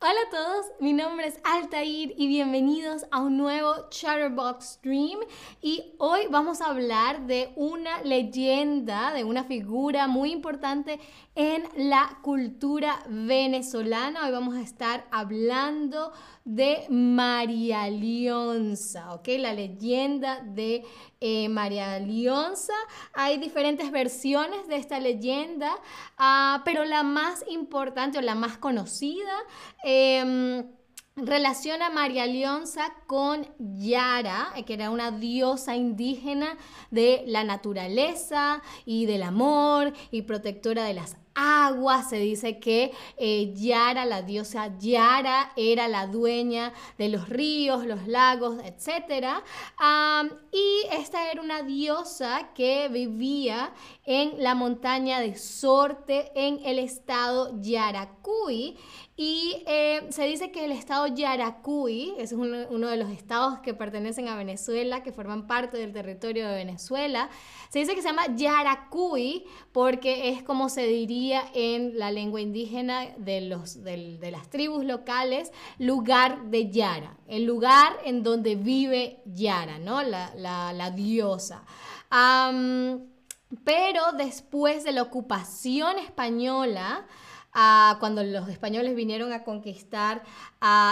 Hola a todos, mi nombre es Altair y bienvenidos a un nuevo Chatterbox Stream y hoy vamos a hablar de una leyenda, de una figura muy importante en la cultura venezolana. Hoy vamos a estar hablando de María Lionza, ¿ok? La leyenda de eh, María Lionza. Hay diferentes versiones de esta leyenda, ah, pero la más importante o la más conocida em, relaciona a María Lionza con Yara, que era una diosa indígena de la naturaleza y del amor y protectora de las agua. Se dice que eh, Yara, la diosa Yara, era la dueña de los ríos, los lagos, etc. y esta era una diosa que vivía en la montaña de Sorte en el estado Yaracuy. Y eh, se dice que el estado Yaracuy, es uno, de los estados que pertenecen a Venezuela, que forman parte del territorio de Venezuela, se dice que se llama Yaracuy porque es como se diría en la lengua indígena de, los, de, las tribus locales, lugar de Yara, el lugar en donde vive Yara, ¿no? La, diosa. pero después de la ocupación española, cuando los españoles vinieron a conquistar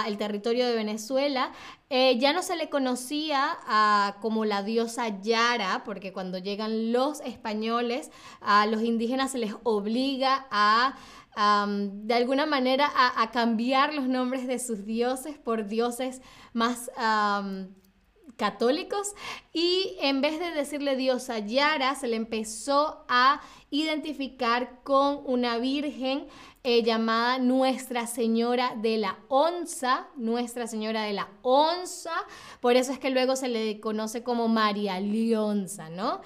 el territorio de Venezuela, eh, ya no se le conocía como la diosa Yara, porque cuando llegan los españoles, a los indígenas se les obliga a... de alguna manera a, cambiar los nombres de sus dioses por dioses más católicos. Y en vez de decirle diosa Yara, se le empezó a identificar con una virgen eh, llamada Nuestra Señora de la Onza, Nuestra Señora de la Onza, por eso es que luego se le conoce como María Lionza, ¿no?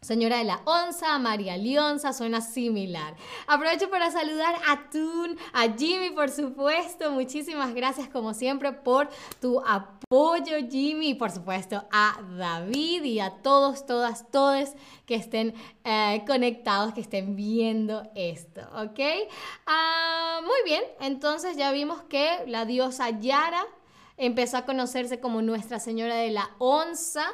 Señora de la Onza, María Lionza, suena similar. Aprovecho para saludar a Tun, a Jimmy, por supuesto. Muchísimas gracias, como siempre, por tu apoyo, Jimmy. Y por supuesto, a David y a todos, todas, todos que estén eh, conectados, que estén viendo esto, ¿ok? Ah, muy bien, entonces ya vimos que la diosa Yara empezó a conocerse como Nuestra Señora de la Onza.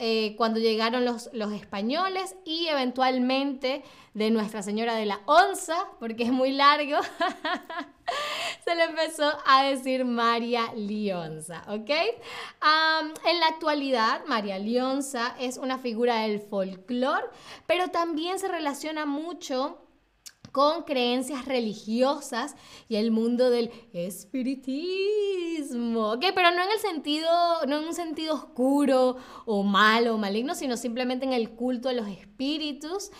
Eh, cuando llegaron los, los, españoles y eventualmente de Nuestra Señora de la Onza, porque es muy largo, se le empezó a decir María Lionza, ¿ok? en la actualidad, María Lionza es una figura del folclore, pero también se relaciona mucho con creencias religiosas y el mundo del espiritismo. Pero no en el sentido, no en un sentido oscuro o malo o maligno, sino simplemente en el culto a los espíritus.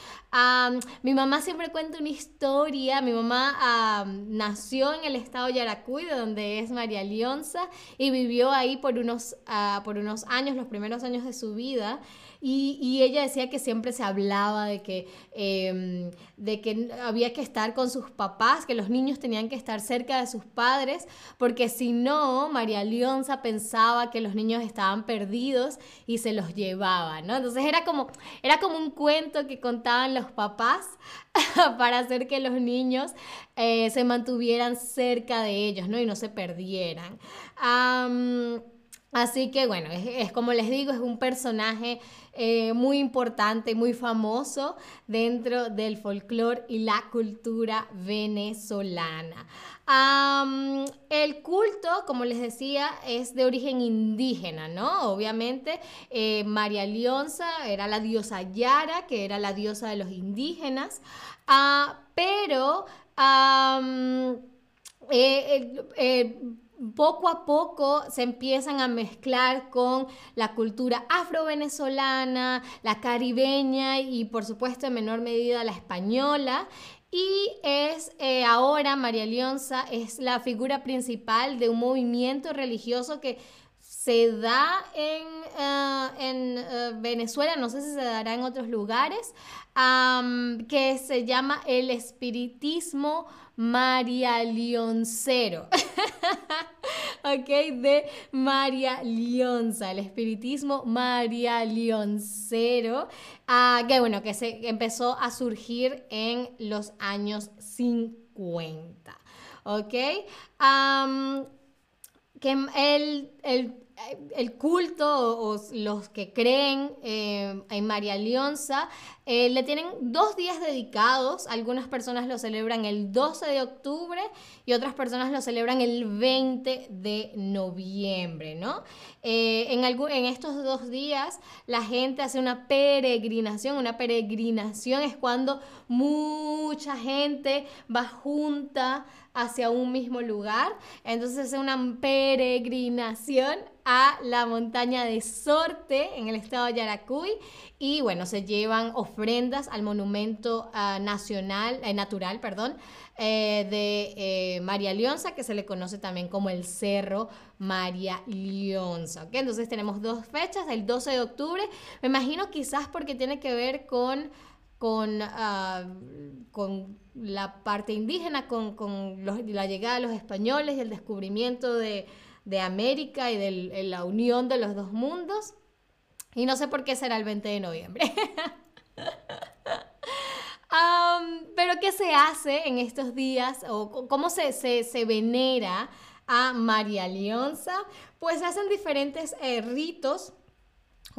mi mamá siempre cuenta una historia, mi mamá nació en el estado Yaracuy, de donde es María Lionza, y vivió ahí por unos, ah, por unos años, los primeros años de su vida. Y, ella decía que siempre se hablaba de que, em, de que había que estar con sus papás, que los niños tenían que estar cerca de sus padres, porque si no, María Leonza pensaba que los niños estaban perdidos y se los llevaba, ¿no? Entonces era como, era como un cuento que contaban los papás para hacer que los niños eh, se mantuvieran cerca de ellos, ¿no? Y no se perdieran. Así que bueno, es, como les digo, es un personaje eh, muy importante, muy famoso dentro del folclore y la cultura venezolana. el culto, como les decía, es de origen indígena, ¿no? Obviamente, eh, María Lionza era la diosa Yara, que era la diosa de los indígenas, ah, pero... Eh, poco a poco se empiezan a mezclar con la cultura afro-venezolana, la caribeña y por supuesto en menor medida la española. Y es eh, ahora María Leonza es la figura principal de un movimiento religioso que se da en, eh, en eh, Venezuela, no sé si se dará en otros lugares, que se llama el espiritismo María Leoncero. ok, de María Leonza, el espiritismo María Leoncero, uh, que bueno, que se empezó a surgir en los años 50. ¿ok? que el, el el culto o, los que creen eh, en María Leonza eh, le tienen dos días dedicados. Algunas personas lo celebran el 12 de octubre y otras personas lo celebran el 20 de noviembre, ¿no? Eh, en, en estos dos días la gente hace una peregrinación. Una peregrinación es cuando mucha gente va junta hacia un mismo lugar. Entonces es una peregrinación a la montaña de Sorte en el estado de Yaracuy y bueno, se llevan ofrendas al monumento ah, nacional, eh, natural, perdón, eh, de eh, María Leonza, que se le conoce también como el Cerro María Leonza. Entonces tenemos dos fechas, el 12 de octubre, me imagino quizás porque tiene que ver con con, ah, con la parte indígena, con, la llegada de los españoles y el descubrimiento de, América y de la unión de los dos mundos. Y no sé por qué será el 20 de noviembre. pero ¿qué se hace en estos días o cómo se, se, venera a María Leonza? Pues se hacen diferentes eh, ritos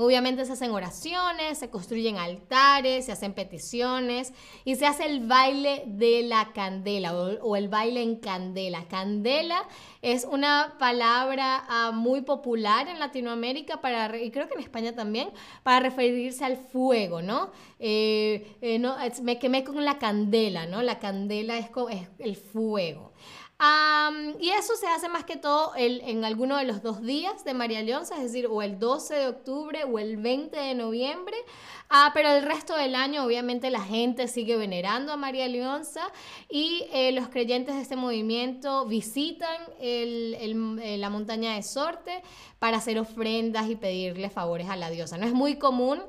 Obviamente se hacen oraciones, se construyen altares, se hacen peticiones y se hace el baile de la candela o, el baile en candela. Candela es una palabra ah, muy popular en Latinoamérica para, y creo que en España también, para referirse al fuego, ¿no? Eh, eh, me quemé con la candela, ¿no? La candela es, es el fuego y eso se hace más que todo en alguno de los dos días de María Leonza, es decir, o el 12 de octubre o el 20 de noviembre. Ah, pero el resto del año, obviamente, la gente sigue venerando a María Leonza y eh, los creyentes de este movimiento visitan eh, la montaña de Sorte para hacer ofrendas y pedirle favores a la diosa. No es muy común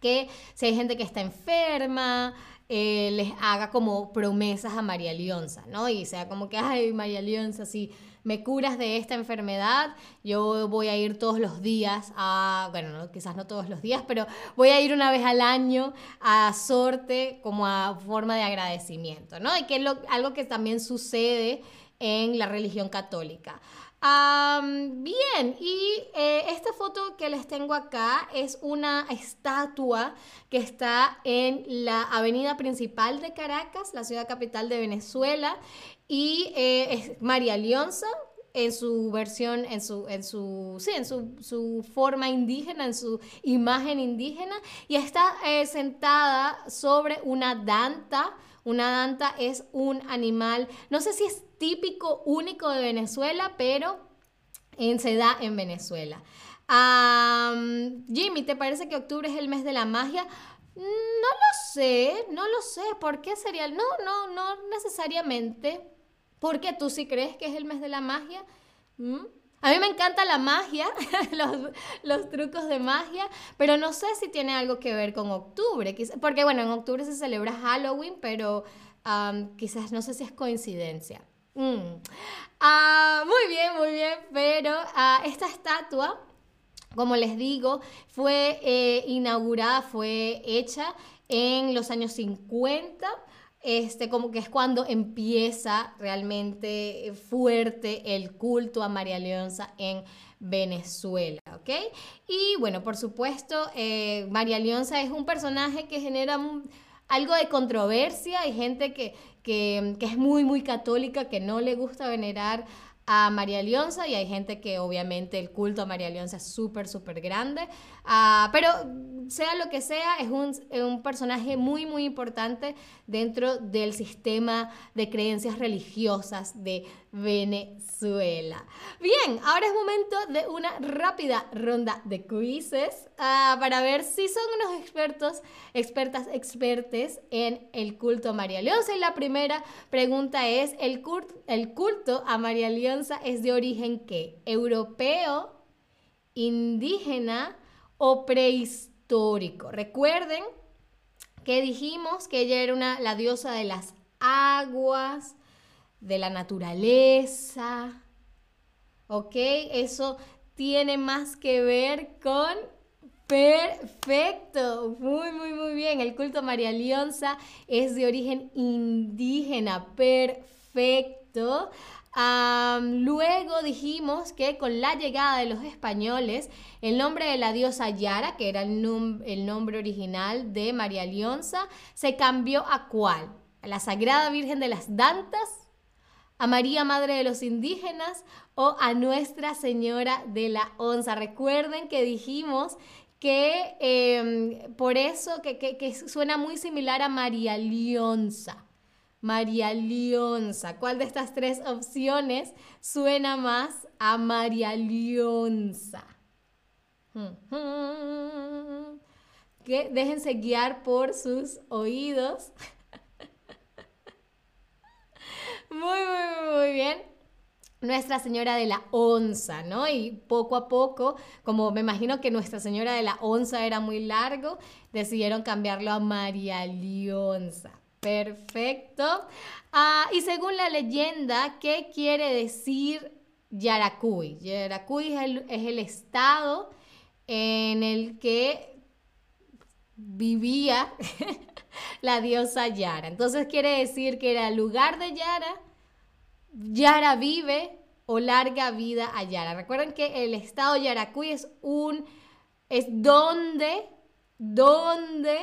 que si hay gente que está enferma, eh, les haga como promesas a María Leonza, ¿no? Y sea como que, ay, María Leonza, si me curas de esta enfermedad, yo voy a ir todos los días a, bueno, quizás no todos los días, pero voy a ir una vez al año a Sorte como a forma de agradecimiento, ¿no? Y que es algo que también sucede en la religión católica bien, y eh, esta foto que les tengo acá es una estatua que está en la avenida principal de Caracas, la ciudad capital de Venezuela, y eh, es María Leonza en su versión, en su, en su, sí, en su, su forma indígena, en su imagen indígena, y está eh, sentada sobre una danta. Una danta es un animal, no sé si es típico, único de Venezuela, pero en, se da en Venezuela. Jimmy, ¿te parece que octubre es el mes de la magia? No lo sé, no lo sé. ¿Por qué sería? No, no, no necesariamente. ¿Por qué tú sí crees que es el mes de la magia? ¿Mm? A mí me encanta la magia, los, trucos de magia, pero no sé si tiene algo que ver con octubre. Porque bueno, en octubre se celebra Halloween, pero quizás no sé si es coincidencia. Mm. Ah, muy bien, muy bien, pero ah, esta estatua, como les digo, fue eh, inaugurada, fue hecha en los años 50. Este, como que es cuando empieza realmente fuerte el culto a María Leonza en Venezuela, ¿ok? Y bueno, por supuesto, eh, María Leonza es un personaje que genera algo de controversia, hay gente que, que, es muy, muy católica, que no le gusta venerar a María Leonza y hay gente que obviamente el culto a María Leonza es súper, súper grande. Ah, pero sea lo que sea, es un, un, personaje muy, muy importante dentro del sistema de creencias religiosas de Venezuela. Bien, ahora es momento de una rápida ronda de quizzes ah, para ver si son unos expertos, expertas, expertes en el culto a María Leonza. Y la primera pregunta es, ¿el, culto a María Leonza es de origen qué? ¿Europeo, indígena o prehistórico? Recuerden que dijimos que ella era una, la diosa de las aguas, de la naturaleza. ¿Ok? Eso tiene más que ver con... Perfecto, muy, muy, muy bien. El culto a María Leonza es de origen indígena. Perfecto. Luego dijimos que con la llegada de los españoles, el nombre de la diosa Yara, que era el, el nombre original de María Leonza, se cambió a cuál? ¿A la Sagrada Virgen de las Dantas? ¿A María Madre de los Indígenas? ¿O a Nuestra Señora de la Onza? Recuerden que dijimos que em, por eso que, suena muy similar a María Leonza. María Leonza. ¿Cuál de estas tres opciones suena más a María Leonza? Que déjense guiar por sus oídos. muy, muy, muy bien. Nuestra Señora de la Onza, ¿no? Y poco a poco, como me imagino que Nuestra Señora de la Onza era muy largo, decidieron cambiarlo a María Leonza. Perfecto. Ah, y según la leyenda, ¿qué quiere decir Yaracuy? Yaracuy es el, es el estado en el que vivía la diosa Yara. Entonces quiere decir que era el lugar de Yara Yara vive o larga vida a Yara. Recuerden que el estado Yaracuy es un, es donde, donde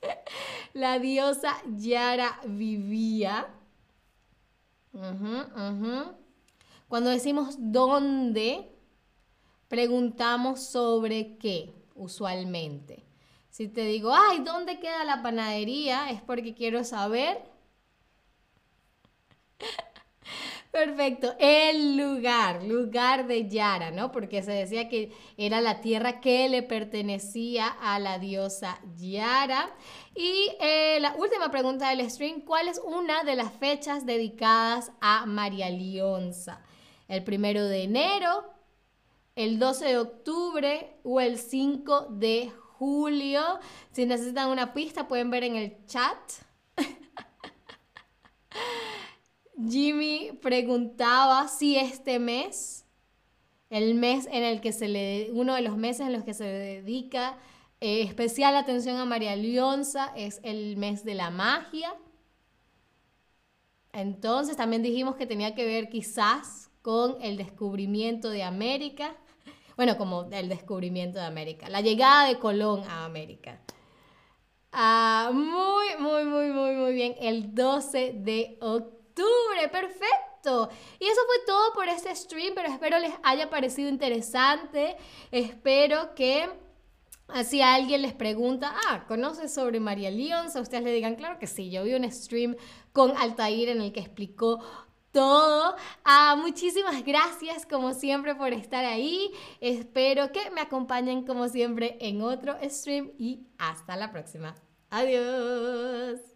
la diosa Yara vivía. Cuando decimos dónde, preguntamos sobre qué, usualmente. Si te digo, ay, ¿dónde queda la panadería? Es porque quiero saber Perfecto, el lugar, lugar de Yara, ¿no? Porque se decía que era la tierra que le pertenecía a la diosa Yara. Y eh, la última pregunta del stream, ¿cuál es una de las fechas dedicadas a María Lionza? ¿El primero de enero, el 12 de octubre o el 5 de julio? Si necesitan una pista pueden ver en el chat. Jimmy preguntaba si este mes, el mes en el que se le, uno de los meses en los que se le dedica eh, especial atención a María Leonza es el mes de la magia. Entonces también dijimos que tenía que ver quizás con el descubrimiento de América. Bueno, como el descubrimiento de América, la llegada de Colón a América. Ah, muy, muy, muy, muy, muy bien. El 12 de octubre perfecto. Y eso fue todo por este stream, pero espero les haya parecido interesante. Espero que si alguien les pregunta, ah, ¿conoces sobre María Leons? A ustedes le digan, claro que sí, yo vi un stream con Altair en el que explicó todo. Ah, muchísimas gracias como siempre por estar ahí. Espero que me acompañen como siempre en otro stream y hasta la próxima. Adiós.